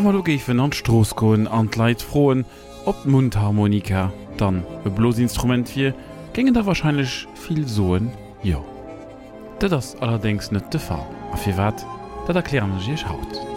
Sommerlogie vun anstroßkoen an Leiit froen, op Mundharmonika, dann e Blosinstrument wie, gingen da wahrscheinlich viel soen Jo. Dat das allerdings net de Fall. Afir wat, dat erklären sich haut.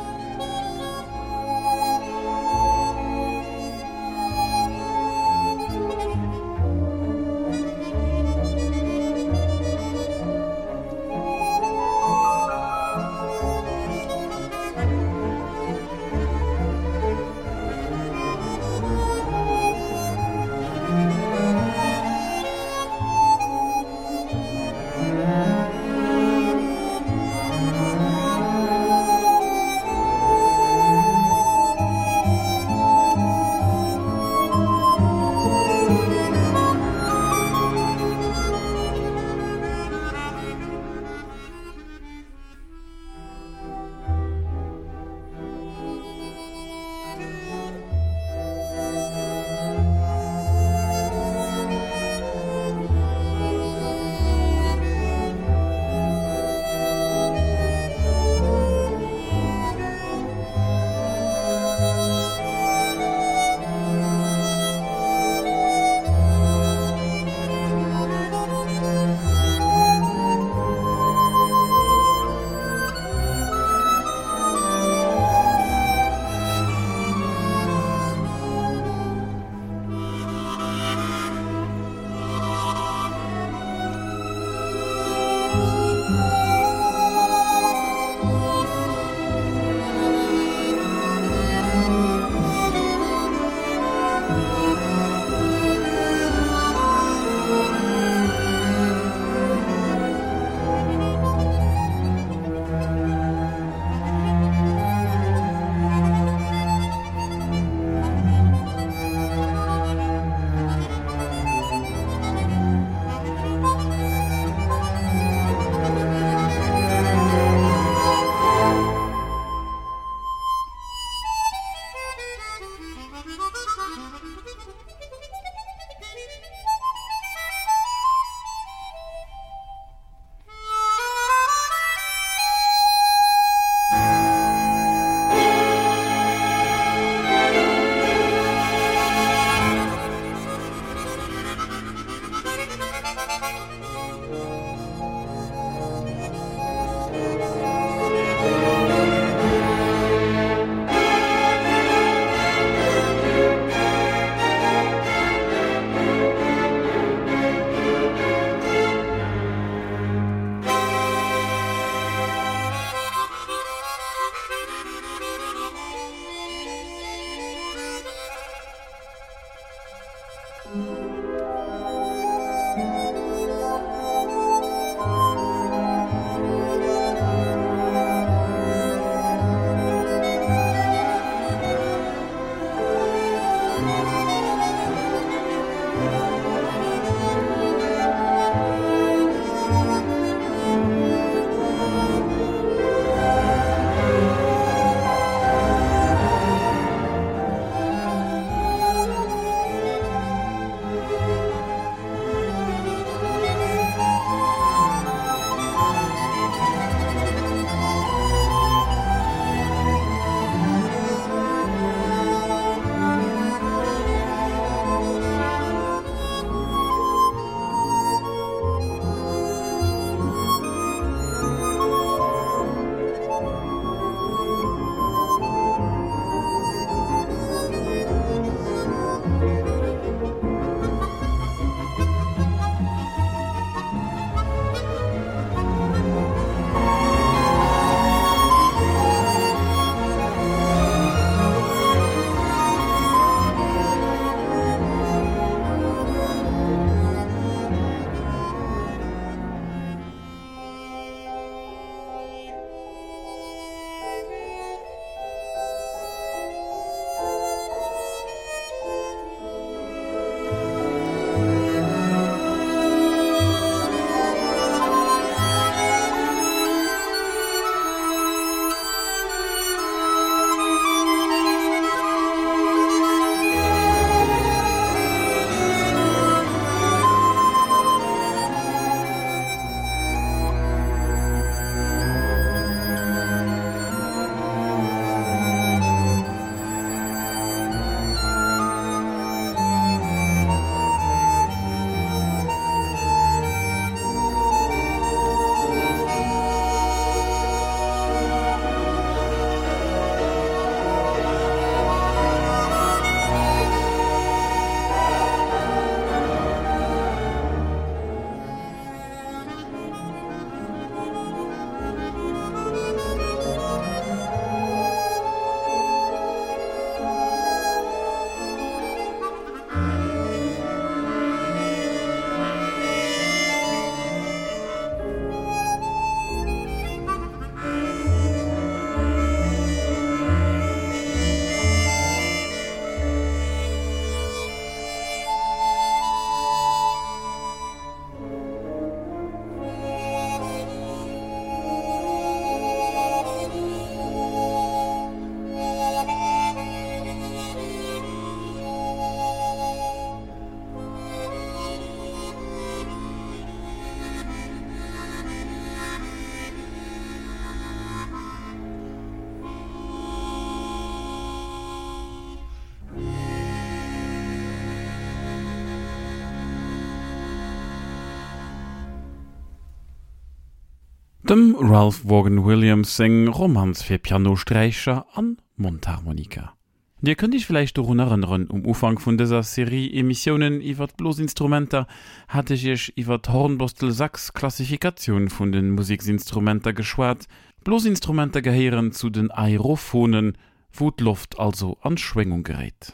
Dem Ralph Vaughan Williams seng Romans fir Pianostreicher an Mundharmonika. Dir könnt ich vielleicht daran erinnern, um Ufang von dieser Serie Emissionen iwwer Blosinstrumenter hatte ich iwwer Hornbostel Sachs Klassifikation von den Musiksinstrumenter geschwart. Blosinstrumenter gehören zu den Aerophonen, wo Luft also an Schwingung gerät.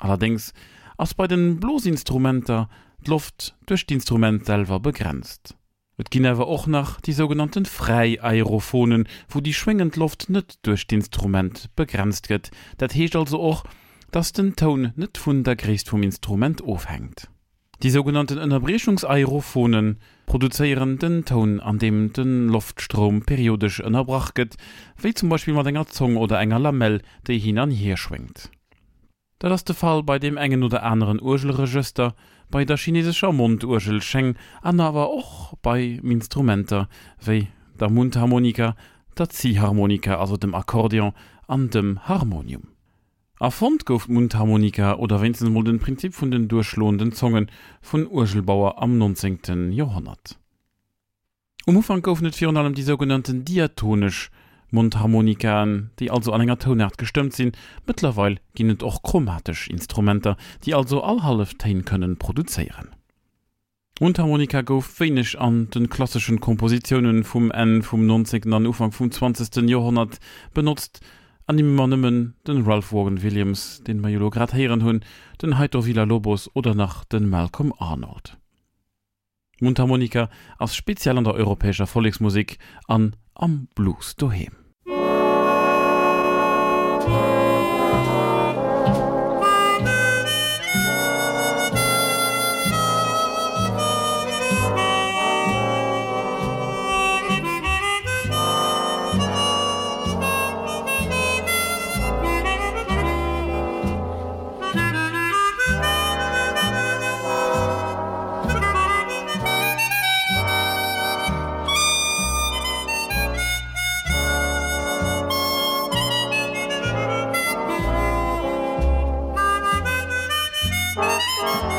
Allerdings als bei den Blosinstrumenter Luft durch die Instrument selber begrenzt. Et ginn awer och nach die sogenannten Freiaerophonen, wo die schwingend Luft net durch d Instrument begrenzt gëtt. Dat heescht also och, dats den Ton net vun der Gräst vum Instrument ofhängt. Die sogenannten Ennnerbrechungsaerophonen produzieren den Ton, an dem den Luftstrom periodisch ënnerbrach gëtt, wie zum Beispiel mat enger Zong oder enger Lamell, déi hin an hier schwingt. Da das der Fall bei dem engen oder anderen Urgelregister bei der chinesischer Mundurgel scheng an aber och bei Instrumenter wie der Mundharmonika, der Ziehharmonika also dem Akkordeon an dem Harmonium. Erfund gouf Mundharmonika oder wenzen mod den Prinzip vun den durchlohenden Zungen vun Urgelbauer am 19. Jahrhundert. Um Ufang goufnet vir allem die sogenannten diatonisch Mundharmonikan, die also an enger Tonart gestimmt sind, mittlerweile ginet auch chromatisch Instrumenter, die also allhalftein können produzieren. Mundharmonika gouf wenig an den klassischen Kompositionen vom N vom 19. an Ufang vom 20. Jahrhundert benutzt, an dem manmmen den Ralph Vaughan Williams, den Majolograt heeren hunn, den Heiter Villa Lobos oder nach den Malcolm Arnold. Mundharmonika als speziell an der europäischer Volksmusik an om Blues to Bye.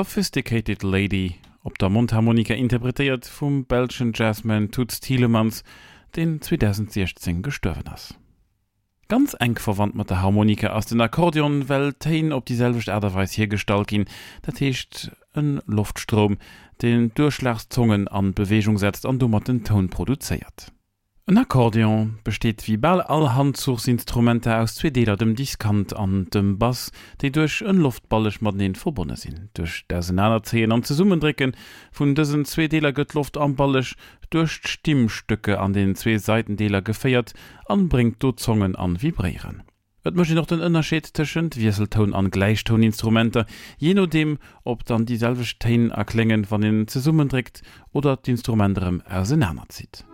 Sophisticated Lady op der Mundharmonika interpretiert vum Belgian Jazzman Toots Thielemans, den 2016 gestorven ass. ganz eng verwandt mat der Harmonike aus den Akkordeon well teen op dieselcht Äderweis hier stalt gin, dat heescht en Luftstrom, den Durchschlagszungen an Bewegung setzt an dummer den Ton produziert. Ein Akkordeon besteht wie ball all Handzugsinstrumente aus zwei Deler dem Diskant an dem Bass, die durch een Luftballech mat den verbonnen sinn. Durch Zehen an ze Summendricken vun dessen zwei Deler gëtt Luft anballech durch Stimmstücke an den zwei Seitendeler gefeiert, anbringt du Zungen an vibrieren. Et möchte noch den Unterschied zwischen Wieselton an Gleichtoninstrumente, je nachdem, ob dann dieselbe Stein erklingen wann den ze summen drégt oder die ersennerner auseinanderzieht.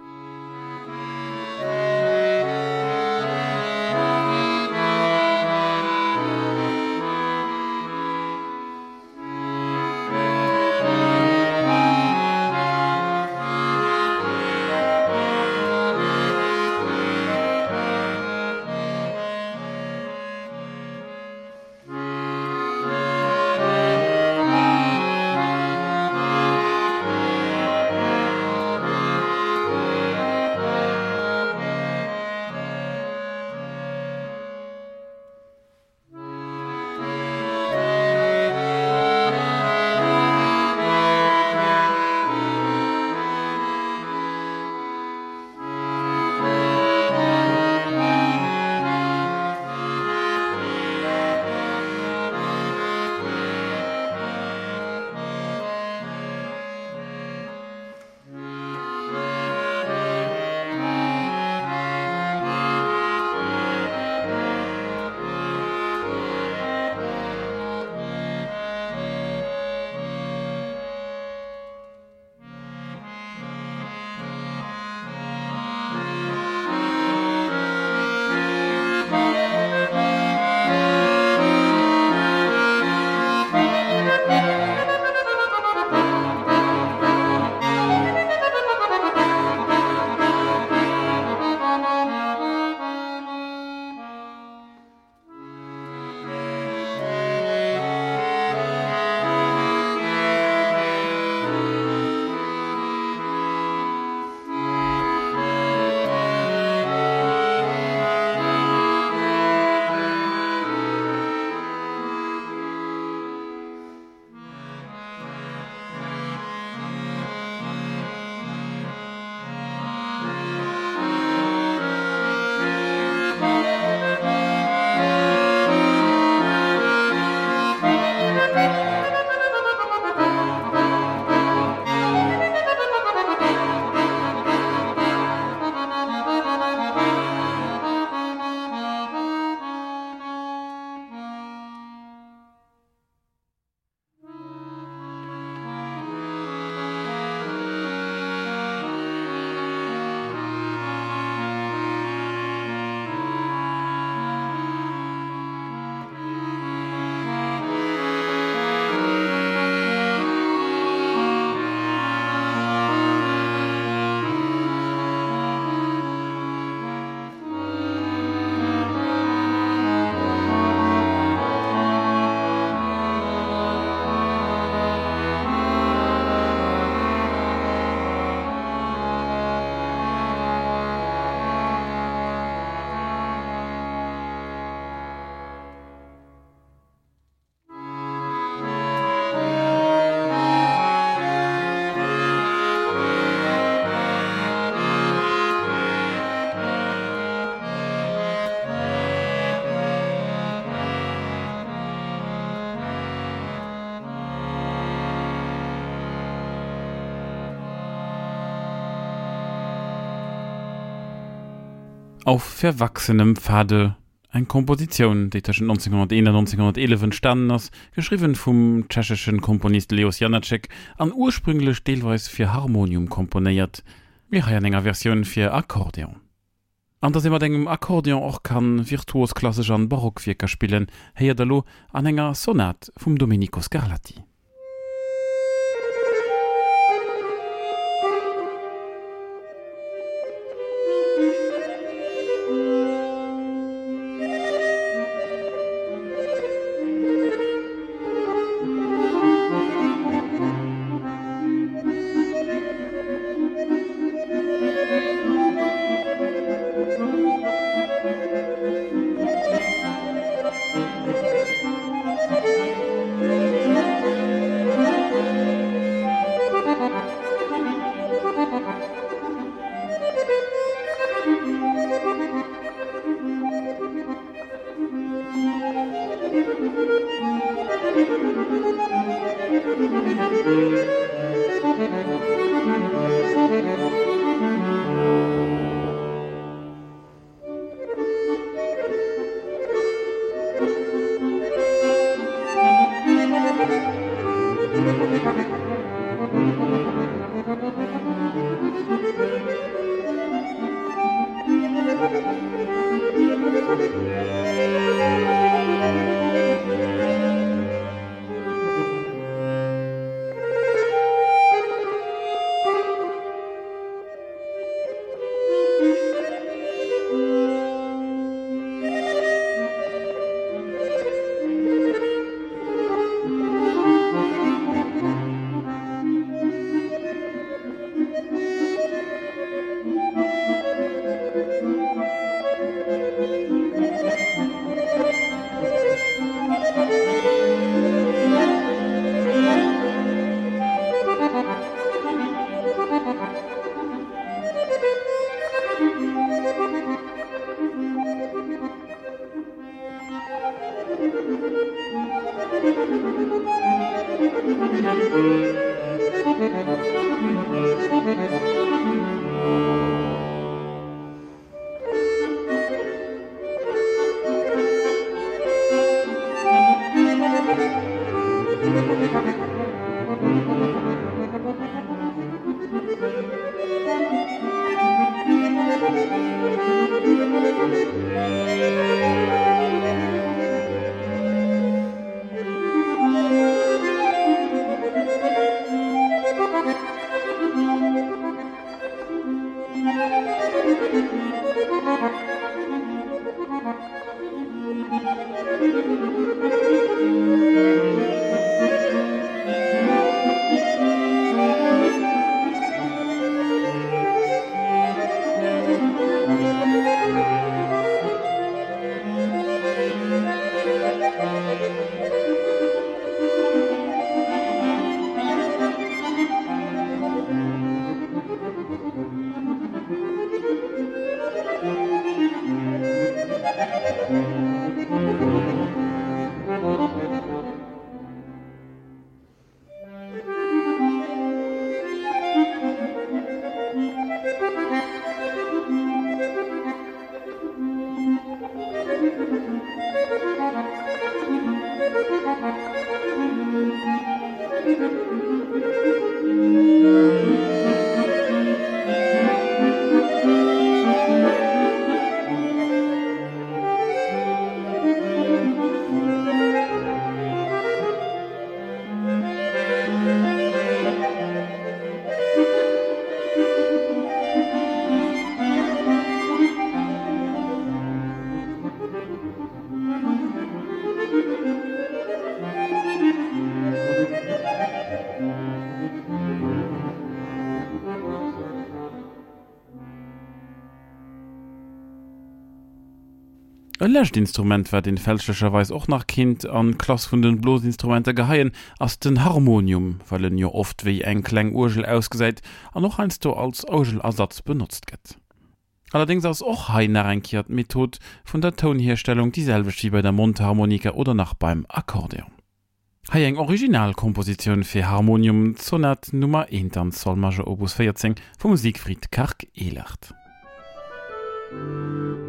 Auf verwachsenem Pfade ein Komposition die zwischen 1901 1911 entstanden ist geschrieben vom tschechischen Komponist Leos Janacek an ursprünglich Stilweis für Harmonium komponiert. Wie enger Version für Akkordeon. An das immer dem Akkordeon auch kann virtuos klassisch an Barockvierker spielen Herr Dalo Anhänger Sonat vom Domenico Scarlatti Lächtinstrument wär den fälschecherweis och nach Kind an Klas vun den Blosinstrumente geheien ass den Harmonium, fallen jo oft wiei eng kleng Urgel ausgesäit an noch einst du als Augelersatz benutzt gëtt. Allerdings ass och hain enkiert Method vun der Tonherstellung dieselbe wie bei der Mundharmonika oder nach beim Akkordeon. Hai eng Originalkomposition fir Harmonium Sonat Nummer 1 an Solmage Opus 14 vum Siegfried Kark Elert. Musik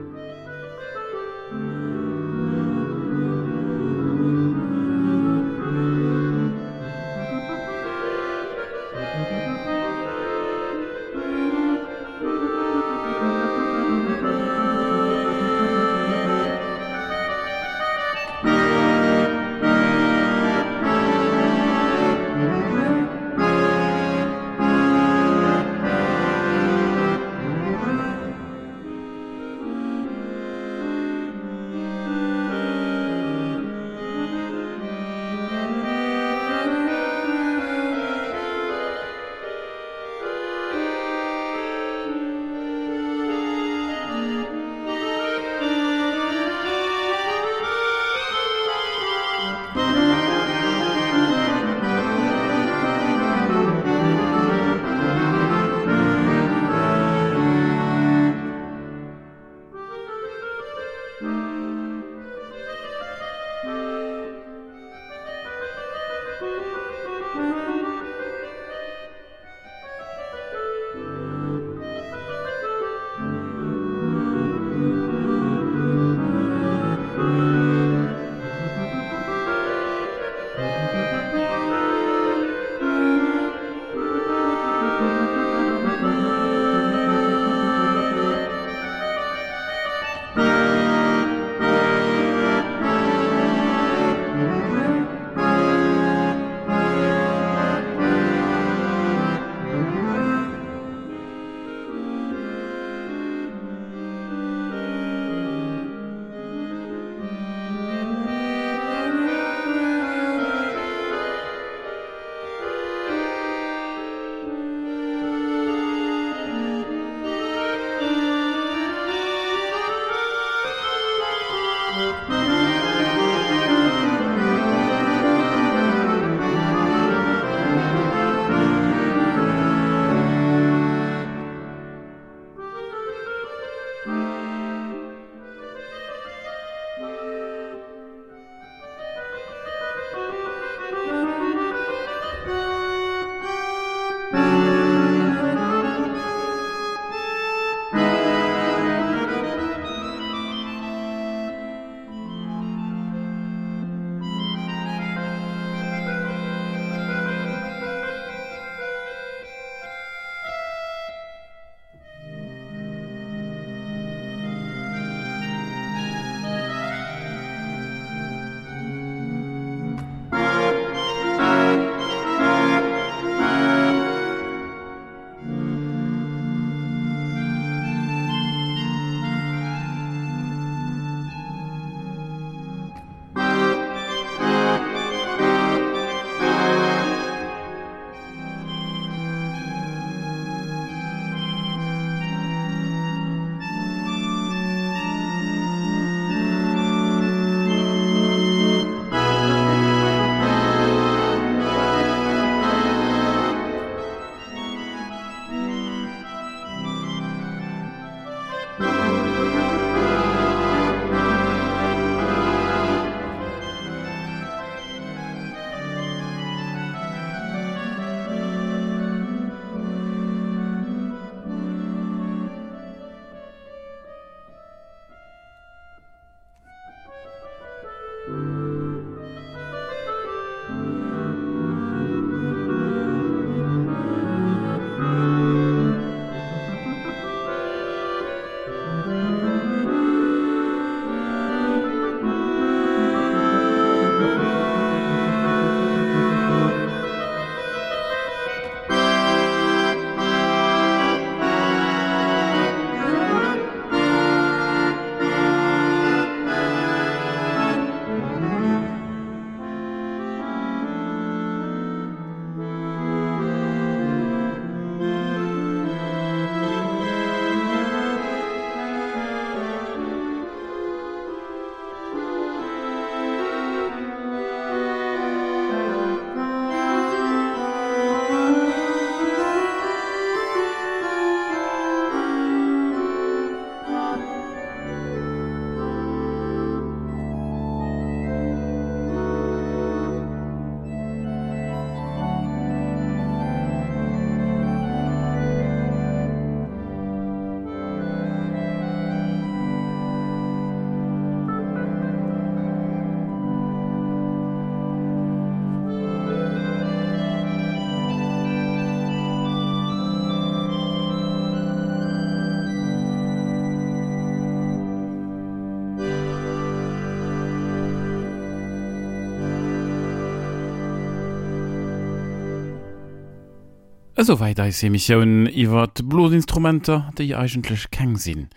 soweit als Missionioun iwwer Blosinstrumenter, déi eigengentlech keng sinn.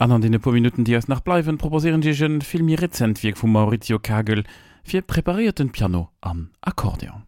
An an dene po Minuten, die es nach bleiwen, proposieren Dichen filmmi Rezentwiek vum Maurizio Kagel fir preparierten Piano an Akkordeon.